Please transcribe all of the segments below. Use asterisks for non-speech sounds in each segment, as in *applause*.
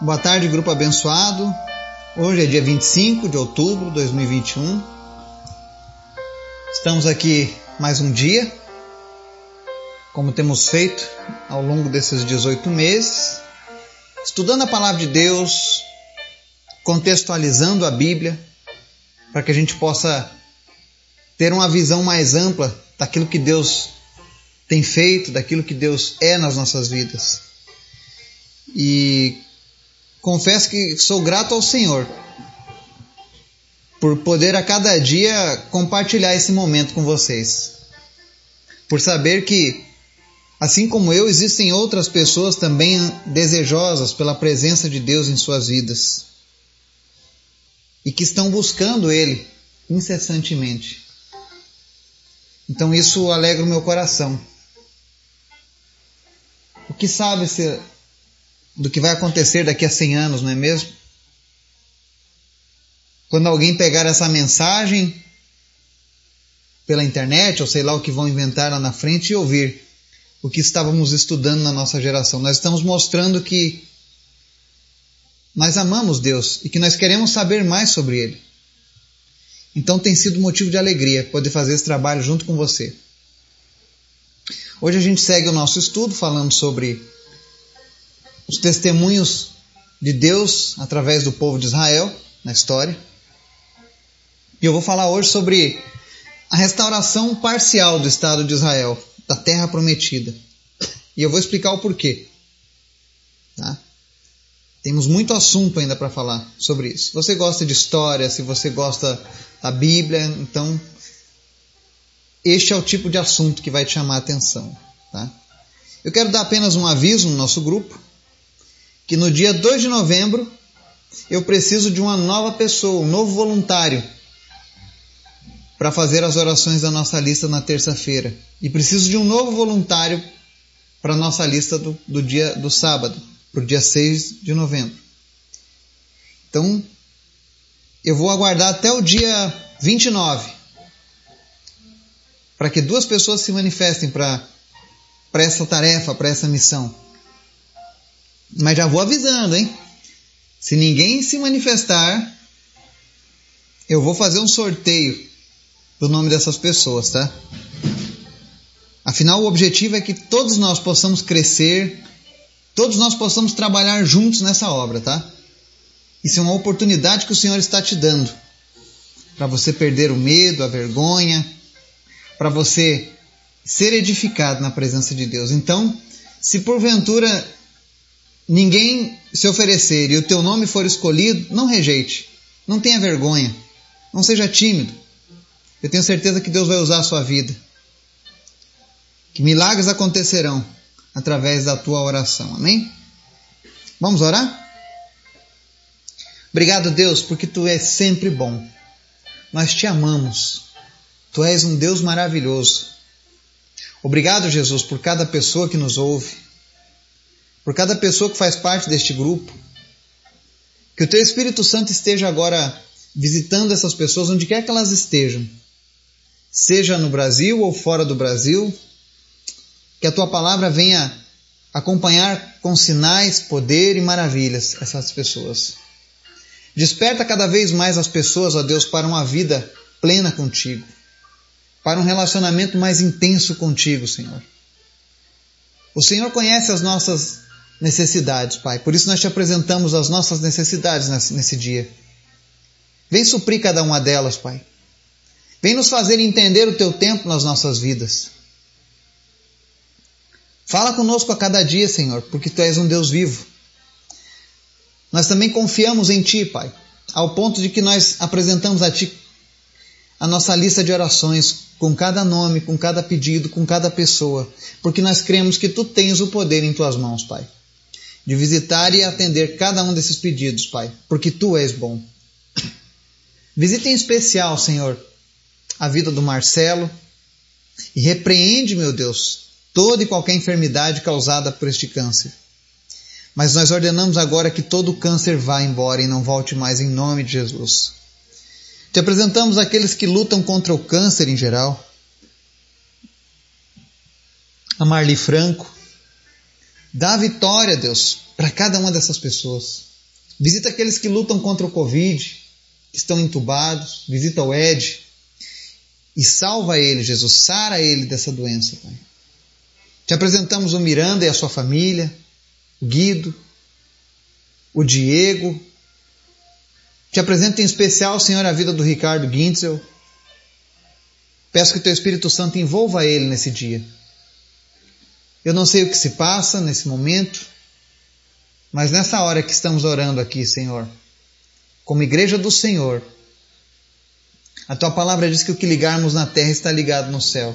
Boa tarde, grupo abençoado. Hoje é dia 25 de outubro de 2021. Estamos aqui mais um dia, como temos feito ao longo desses 18 meses, estudando a palavra de Deus, contextualizando a Bíblia, para que a gente possa ter uma visão mais ampla daquilo que Deus tem feito, daquilo que Deus é nas nossas vidas. E confesso que sou grato ao Senhor por poder a cada dia compartilhar esse momento com vocês. Por saber que, assim como eu, existem outras pessoas também desejosas pela presença de Deus em suas vidas e que estão buscando Ele incessantemente. Então isso alegra o meu coração. O que sabe se, do que vai acontecer daqui a 100 anos, não é mesmo? Quando alguém pegar essa mensagem pela internet, ou sei lá o que vão inventar lá na frente, e ouvir o que estávamos estudando na nossa geração. Nós estamos mostrando que nós amamos Deus e que nós queremos saber mais sobre Ele. Então tem sido motivo de alegria poder fazer esse trabalho junto com você. Hoje a gente segue o nosso estudo falando sobre os testemunhos de Deus através do povo de Israel na história. E eu vou falar hoje sobre a restauração parcial do Estado de Israel, da terra prometida. E eu vou explicar o porquê. Tá? Temos muito assunto ainda para falar sobre isso. Se você gosta de história, se você gosta da Bíblia, então este é o tipo de assunto que vai te chamar a atenção. Tá? Eu quero dar apenas um aviso no nosso grupo, que no dia 2 de novembro eu preciso de uma nova pessoa, um novo voluntário, para fazer as orações da nossa lista na terça-feira. E preciso de um novo voluntário para a nossa lista do, do dia do sábado para o dia 6 de novembro. Então, eu vou aguardar até o dia 29 para que duas pessoas se manifestem para essa tarefa, para essa missão. Mas já vou avisando, hein? Se ninguém se manifestar, eu vou fazer um sorteio do nome dessas pessoas, tá? Afinal, o objetivo é que todos nós possamos crescer todos nós possamos trabalhar juntos nessa obra, tá? Isso é uma oportunidade que o Senhor está te dando para você perder o medo, a vergonha, para você ser edificado na presença de Deus. Então, se porventura ninguém se oferecer e o teu nome for escolhido, não rejeite, não tenha vergonha, não seja tímido. Eu tenho certeza que Deus vai usar a sua vida. Que milagres acontecerão através da tua oração. Amém? Vamos orar? Obrigado, Deus, porque tu és sempre bom. Nós te amamos. Tu és um Deus maravilhoso. Obrigado, Jesus, por cada pessoa que nos ouve, por cada pessoa que faz parte deste grupo. Que o teu Espírito Santo esteja agora visitando essas pessoas onde quer que elas estejam, seja no Brasil ou fora do Brasil, que a tua palavra venha acompanhar com sinais, poder e maravilhas essas pessoas. Desperta cada vez mais as pessoas, ó Deus, para uma vida plena contigo, para um relacionamento mais intenso contigo, Senhor. O Senhor conhece as nossas necessidades, Pai, por isso nós te apresentamos as nossas necessidades nesse dia. Vem suprir cada uma delas, Pai. Vem nos fazer entender o teu tempo nas nossas vidas. Fala conosco a cada dia, Senhor, porque Tu és um Deus vivo. Nós também confiamos em Ti, Pai, ao ponto de que nós apresentamos a Ti a nossa lista de orações com cada nome, com cada pedido, com cada pessoa, porque nós cremos que Tu tens o poder em Tuas mãos, Pai, de visitar e atender cada um desses pedidos, Pai, porque Tu és bom. Visita em especial, Senhor, a vida do Marcelo e repreende, meu Deus, toda e qualquer enfermidade causada por este câncer. Mas nós ordenamos agora que todo câncer vá embora e não volte mais em nome de Jesus. Te apresentamos aqueles que lutam contra o câncer em geral. A Marli Franco, Dá vitória, Deus, para cada uma dessas pessoas. Visita aqueles que lutam contra o Covid, que estão entubados. Visita o Ed. E salva ele, Jesus. Sara ele dessa doença, Pai. Te apresentamos o Miranda e a sua família, o Guido, o Diego. Te apresento em especial, Senhor, a vida do Ricardo Gintzel. Peço que Teu Espírito Santo envolva ele nesse dia. Eu não sei o que se passa nesse momento, mas nessa hora que estamos orando aqui, Senhor, como igreja do Senhor, a tua palavra diz que o que ligarmos na terra está ligado no céu.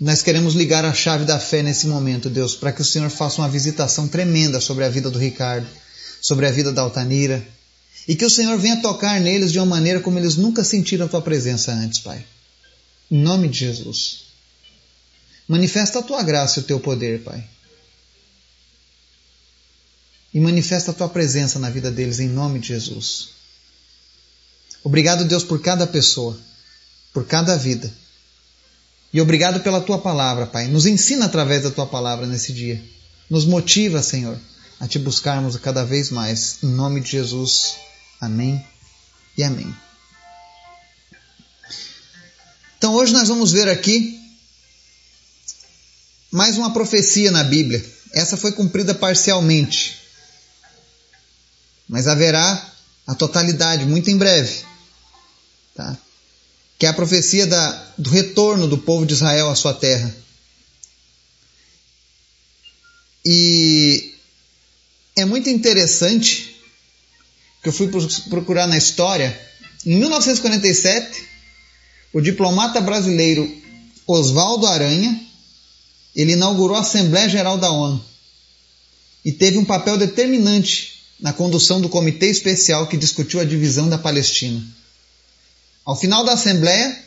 Nós queremos ligar a chave da fé nesse momento, Deus, para que o Senhor faça uma visitação tremenda sobre a vida do Ricardo, sobre a vida da Altanira, e que o Senhor venha tocar neles de uma maneira como eles nunca sentiram a tua presença antes, Pai. Em nome de Jesus. Manifesta a tua graça e o teu poder, Pai. E manifesta a tua presença na vida deles em nome de Jesus. Obrigado, Deus, por cada pessoa, por cada vida. E obrigado pela tua palavra, Pai. Nos ensina através da tua palavra nesse dia. Nos motiva, Senhor, a te buscarmos cada vez mais. Em nome de Jesus. Amém e amém. Então hoje nós vamos ver aqui mais uma profecia na Bíblia. Essa foi cumprida parcialmente. Mas haverá a totalidade muito em breve. Tá? Que é a profecia da, do retorno do povo de Israel à sua terra. E é muito interessante que eu fui procurar na história. Em 1947, o diplomata brasileiro Oswaldo Aranha ele inaugurou a Assembleia Geral da ONU e teve um papel determinante na condução do comitê especial que discutiu a divisão da Palestina. Ao final da Assembleia,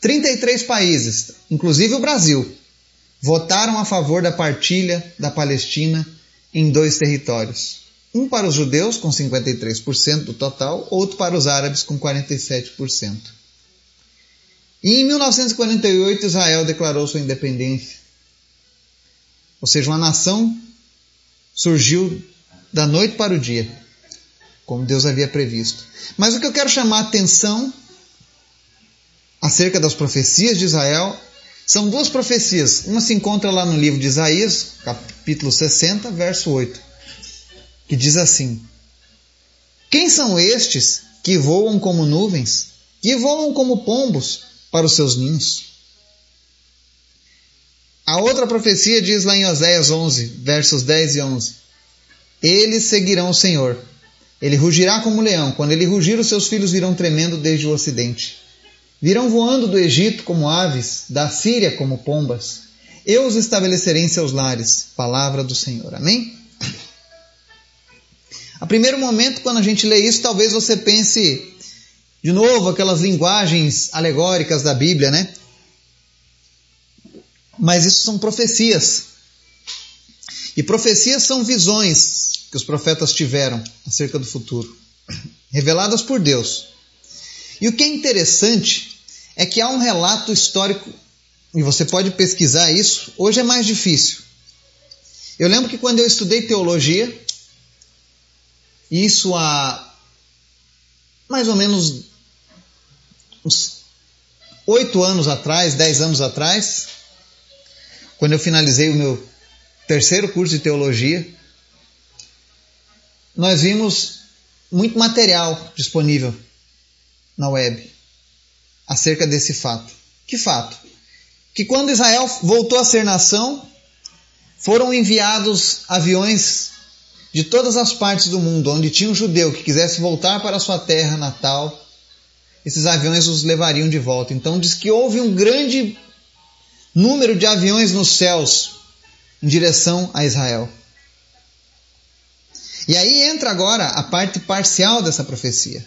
33 países, inclusive o Brasil, votaram a favor da partilha da Palestina em dois territórios. Um para os judeus, com 53% do total, outro para os árabes, com 47%. E em 1948, Israel declarou sua independência. Ou seja, uma nação surgiu da noite para o dia, como Deus havia previsto. Mas o que eu quero chamar a atenção acerca das profecias de Israel são duas profecias. Uma se encontra lá no livro de Isaías, capítulo 60, verso 8, que diz assim: Quem são estes que voam como nuvens, que voam como pombos para os seus ninhos? A outra profecia diz lá em Oséias 11, versos 10 e 11: Eles seguirão o Senhor. Ele rugirá como leão. Quando ele rugir, os seus filhos virão tremendo desde o ocidente. Virão voando do Egito como aves, da Síria como pombas. Eu os estabelecerei em seus lares. Palavra do Senhor. Amém? A primeiro momento, quando a gente lê isso, talvez você pense de novo aquelas linguagens alegóricas da Bíblia, né? Mas isso são profecias. E profecias são visões que os profetas tiveram acerca do futuro, reveladas por Deus. E o que é interessante é que há um relato histórico, e você pode pesquisar isso, hoje é mais difícil. Eu lembro que quando eu estudei teologia, isso há mais ou menos uns oito anos atrás, dez anos atrás, quando eu finalizei o meu terceiro curso de teologia, nós vimos muito material disponível na web acerca desse fato. Que fato? Que quando Israel voltou a ser nação, foram enviados aviões de todas as partes do mundo onde tinha um judeu que quisesse voltar para sua terra natal, esses aviões os levariam de volta. Então diz que houve um grande número de aviões nos céus em direção a Israel. E aí entra agora a parte parcial dessa profecia.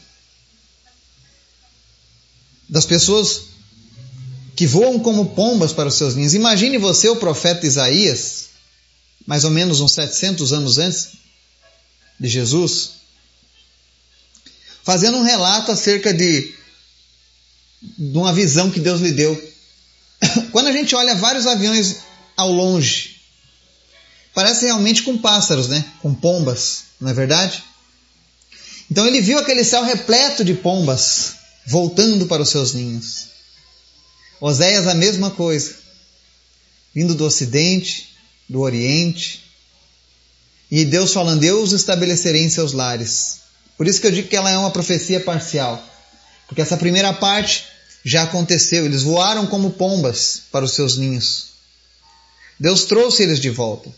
Das pessoas que voam como pombas para os seus ninhos. Imagine você, o profeta Isaías, mais ou menos uns 700 anos antes de Jesus, fazendo um relato acerca de, de uma visão que Deus lhe deu *coughs* Quando a gente olha vários aviões ao longe, parece realmente com pássaros, né? Com pombas, não é verdade? Então ele viu aquele céu repleto de pombas voltando para os seus ninhos. Oséias a mesma coisa, vindo do ocidente, do oriente, e Deus falando: Eu os estabelecerei em seus lares. Por isso que eu digo que ela é uma profecia parcial, porque essa primeira parte já aconteceu, eles voaram como pombas para os seus ninhos. Deus trouxe eles de volta.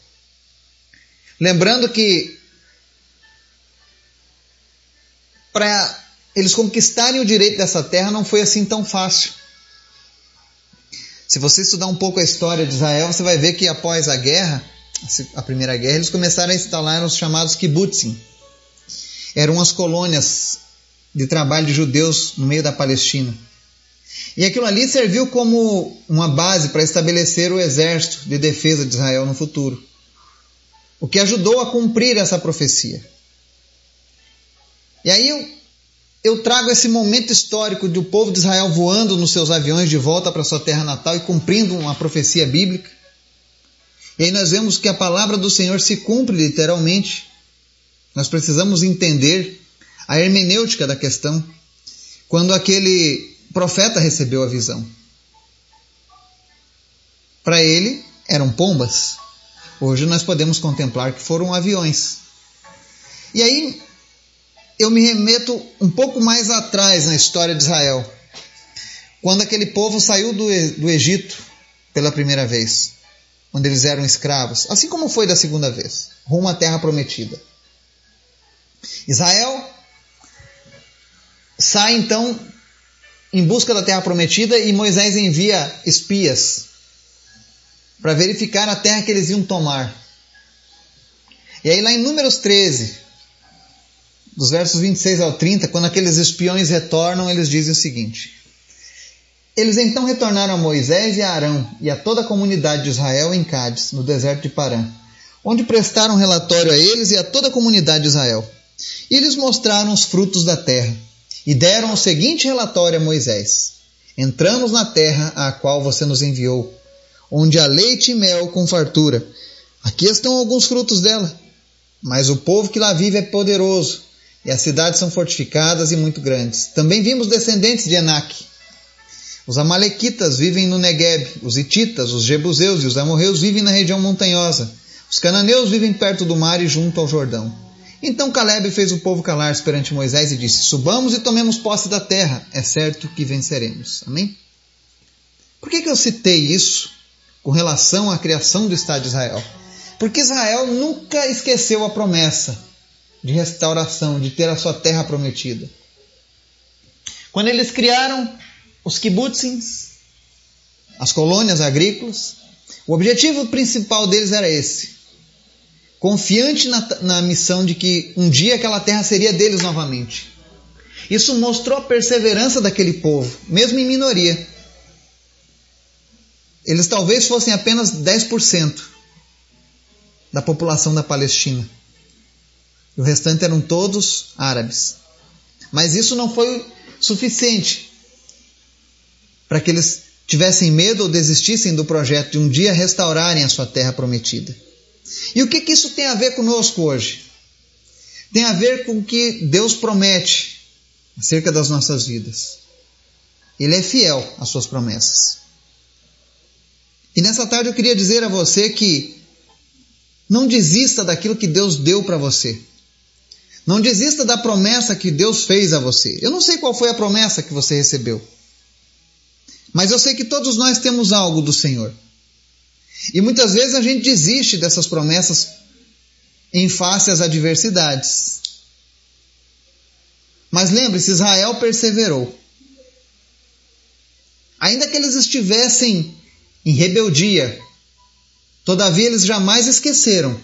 Lembrando que para eles conquistarem o direito dessa terra não foi assim tão fácil. Se você estudar um pouco a história de Israel, você vai ver que após a guerra, a primeira guerra, eles começaram a instalar os chamados kibbutzim. Eram as colônias de trabalho de judeus no meio da Palestina. E aquilo ali serviu como uma base para estabelecer o exército de defesa de Israel no futuro. O que ajudou a cumprir essa profecia. E aí eu, eu trago esse momento histórico de o povo de Israel voando nos seus aviões de volta para sua terra natal e cumprindo uma profecia bíblica. E aí nós vemos que a palavra do Senhor se cumpre literalmente. Nós precisamos entender a hermenêutica da questão. Quando aquele profeta recebeu a visão. Para ele, eram pombas. Hoje nós podemos contemplar que foram aviões. E aí eu me remeto um pouco mais atrás na história de Israel, quando aquele povo saiu do, do Egito pela primeira vez, onde eles eram escravos, assim como foi da segunda vez, rumo à terra prometida. Israel sai então em busca da terra prometida e Moisés envia espias para verificar a terra que eles iam tomar. E aí, lá em Números 13, dos versos 26 ao 30, quando aqueles espiões retornam, eles dizem o seguinte: Eles então retornaram a Moisés e a Arão e a toda a comunidade de Israel em Cádiz, no deserto de Parã, onde prestaram relatório a eles e a toda a comunidade de Israel. E eles mostraram os frutos da terra e deram o seguinte relatório a Moisés: Entramos na terra a qual você nos enviou, onde há leite e mel com fartura. Aqui estão alguns frutos dela. Mas o povo que lá vive é poderoso, e as cidades são fortificadas e muito grandes. Também vimos descendentes de Enac. Os amalequitas vivem no Negueb, os hititas, os jebuseus e os amorreus vivem na região montanhosa. Os cananeus vivem perto do mar e junto ao Jordão. Então Caleb fez o povo calar-se perante Moisés e disse: Subamos e tomemos posse da terra, é certo que venceremos. Amém? Por que, que eu citei isso com relação à criação do Estado de Israel? Porque Israel nunca esqueceu a promessa de restauração, de ter a sua terra prometida. Quando eles criaram os kibbutzins, as colônias agrícolas, o objetivo principal deles era esse: confiante na, na missão de que um dia aquela terra seria deles novamente. Isso mostrou a perseverança daquele povo, mesmo em minoria. Eles talvez fossem apenas 10% da população da Palestina. O restante eram todos árabes. Mas isso não foi suficiente para que eles tivessem medo ou desistissem do projeto de um dia restaurarem a sua terra prometida. E o que, que isso tem a ver conosco hoje? Tem a ver com o que Deus promete acerca das nossas vidas. Ele é fiel às suas promessas. E nessa tarde eu queria dizer a você que não desista daquilo que Deus deu para você. Não desista da promessa que Deus fez a você. Eu não sei qual foi a promessa que você recebeu. Mas eu sei que todos nós temos algo do Senhor. E muitas vezes a gente desiste dessas promessas em face às adversidades. Mas lembre-se, Israel perseverou. Ainda que eles estivessem em rebeldia, todavia eles jamais esqueceram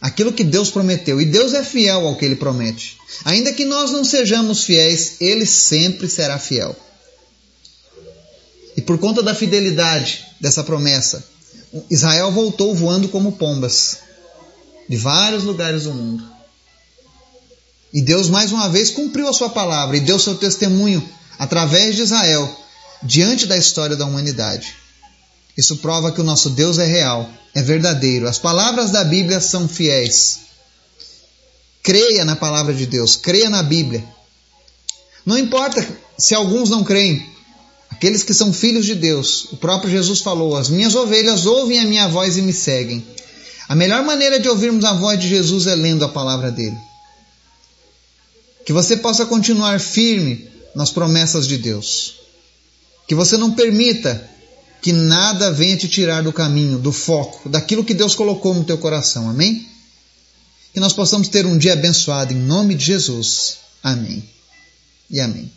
aquilo que Deus prometeu. E Deus é fiel ao que ele promete. Ainda que nós não sejamos fiéis, ele sempre será fiel. E por conta da fidelidade dessa promessa, Israel voltou voando como pombas de vários lugares do mundo. E Deus mais uma vez cumpriu a sua palavra e deu seu testemunho através de Israel diante da história da humanidade. Isso prova que o nosso Deus é real, é verdadeiro. As palavras da Bíblia são fiéis. Creia na palavra de Deus, creia na Bíblia. Não importa se alguns não creem, aqueles que são filhos de Deus, o próprio Jesus falou: As minhas ovelhas ouvem a minha voz e me seguem. A melhor maneira de ouvirmos a voz de Jesus é lendo a palavra dele. Que você possa continuar firme nas promessas de Deus. Que você não permita que nada venha te tirar do caminho, do foco, daquilo que Deus colocou no teu coração. Amém? Que nós possamos ter um dia abençoado em nome de Jesus. Amém. E amém.